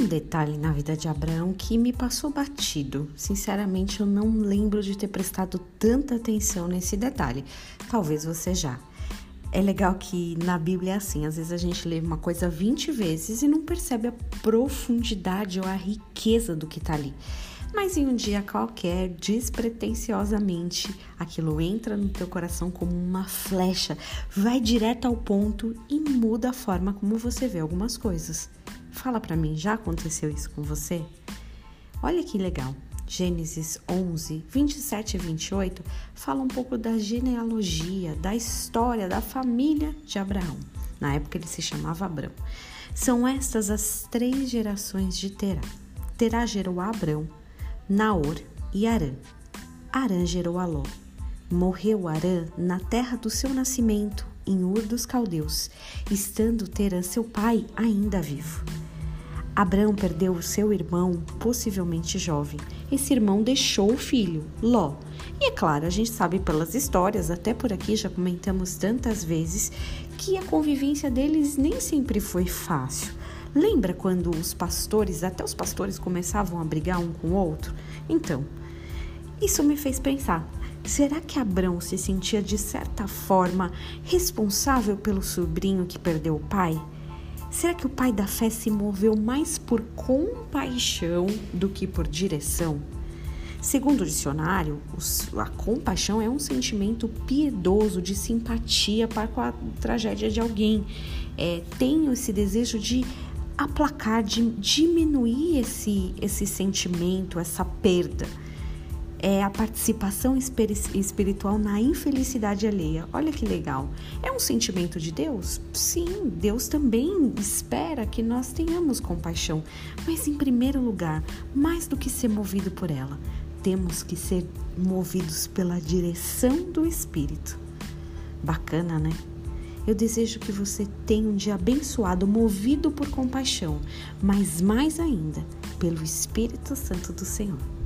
um detalhe na vida de Abraão que me passou batido. Sinceramente, eu não lembro de ter prestado tanta atenção nesse detalhe. Talvez você já. É legal que na Bíblia é assim, às vezes a gente lê uma coisa 20 vezes e não percebe a profundidade ou a riqueza do que está ali. Mas em um dia qualquer, despretensiosamente, aquilo entra no teu coração como uma flecha, vai direto ao ponto e muda a forma como você vê algumas coisas. Fala para mim, já aconteceu isso com você? Olha que legal. Gênesis 11, 27 e 28 fala um pouco da genealogia, da história da família de Abraão. Na época ele se chamava Abrão. São estas as três gerações de Terá. Terá gerou Abrão, Naor e Arã. Arã gerou Aló. Morreu Arã na terra do seu nascimento, em Ur dos Caldeus, estando Terã, seu pai, ainda vivo. Abraão perdeu o seu irmão, possivelmente jovem. Esse irmão deixou o filho, Ló. E é claro, a gente sabe pelas histórias, até por aqui já comentamos tantas vezes, que a convivência deles nem sempre foi fácil. Lembra quando os pastores, até os pastores, começavam a brigar um com o outro? Então, isso me fez pensar: será que Abraão se sentia de certa forma responsável pelo sobrinho que perdeu o pai? Será que o pai da fé se moveu mais por compaixão do que por direção? Segundo o dicionário, a compaixão é um sentimento piedoso de simpatia para com a tragédia de alguém. É, tenho esse desejo de aplacar, de diminuir esse, esse sentimento, essa perda é a participação espiritual na infelicidade alheia. Olha que legal. É um sentimento de Deus? Sim, Deus também espera que nós tenhamos compaixão, mas em primeiro lugar, mais do que ser movido por ela, temos que ser movidos pela direção do Espírito. Bacana, né? Eu desejo que você tenha um dia abençoado, movido por compaixão, mas mais ainda pelo Espírito Santo do Senhor.